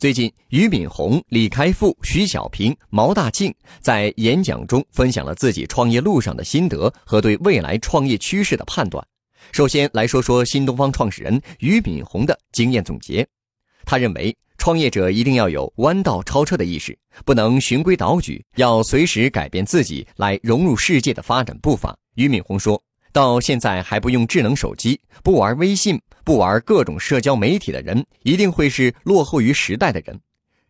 最近，俞敏洪、李开复、徐小平、毛大庆在演讲中分享了自己创业路上的心得和对未来创业趋势的判断。首先来说说新东方创始人俞敏洪的经验总结。他认为，创业者一定要有弯道超车的意识，不能循规蹈矩，要随时改变自己来融入世界的发展步伐。俞敏洪说。到现在还不用智能手机、不玩微信、不玩各种社交媒体的人，一定会是落后于时代的人。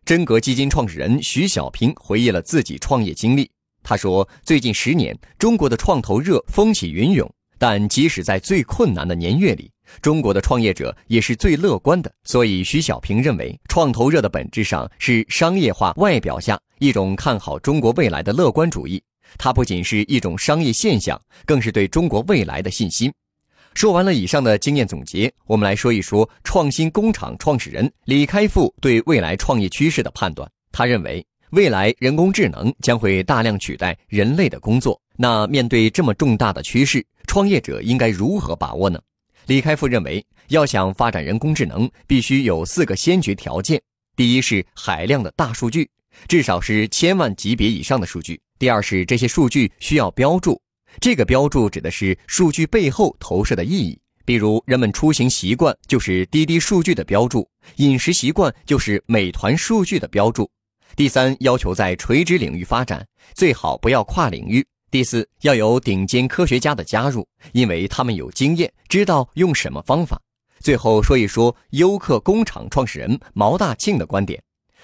真格基金创始人徐小平回忆了自己创业经历。他说：“最近十年，中国的创投热风起云涌，但即使在最困难的年月里，中国的创业者也是最乐观的。所以，徐小平认为，创投热的本质上是商业化外表下一种看好中国未来的乐观主义。”它不仅是一种商业现象，更是对中国未来的信心。说完了以上的经验总结，我们来说一说创新工厂创始人李开复对未来创业趋势的判断。他认为，未来人工智能将会大量取代人类的工作。那面对这么重大的趋势，创业者应该如何把握呢？李开复认为，要想发展人工智能，必须有四个先决条件：第一是海量的大数据，至少是千万级别以上的数据。第二是这些数据需要标注，这个标注指的是数据背后投射的意义。比如人们出行习惯就是滴滴数据的标注，饮食习惯就是美团数据的标注。第三，要求在垂直领域发展，最好不要跨领域。第四，要有顶尖科学家的加入，因为他们有经验，知道用什么方法。最后说一说优客工厂创始人毛大庆的观点。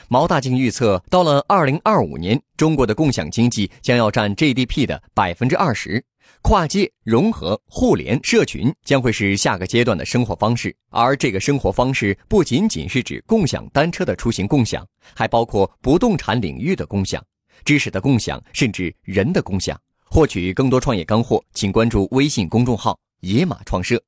毛大庆预测，到了二零二五年，中国的共享经济将要占 GDP 的百分之二十，跨界融合、互联、社群将会是下个阶段的生活方式。而这个生活方式不仅仅是指共享单车的出行共享，还包括不动产领域的共享、知识的共享，甚至人的共享。获取更多创业干货，请关注微信公众号“野马创社”。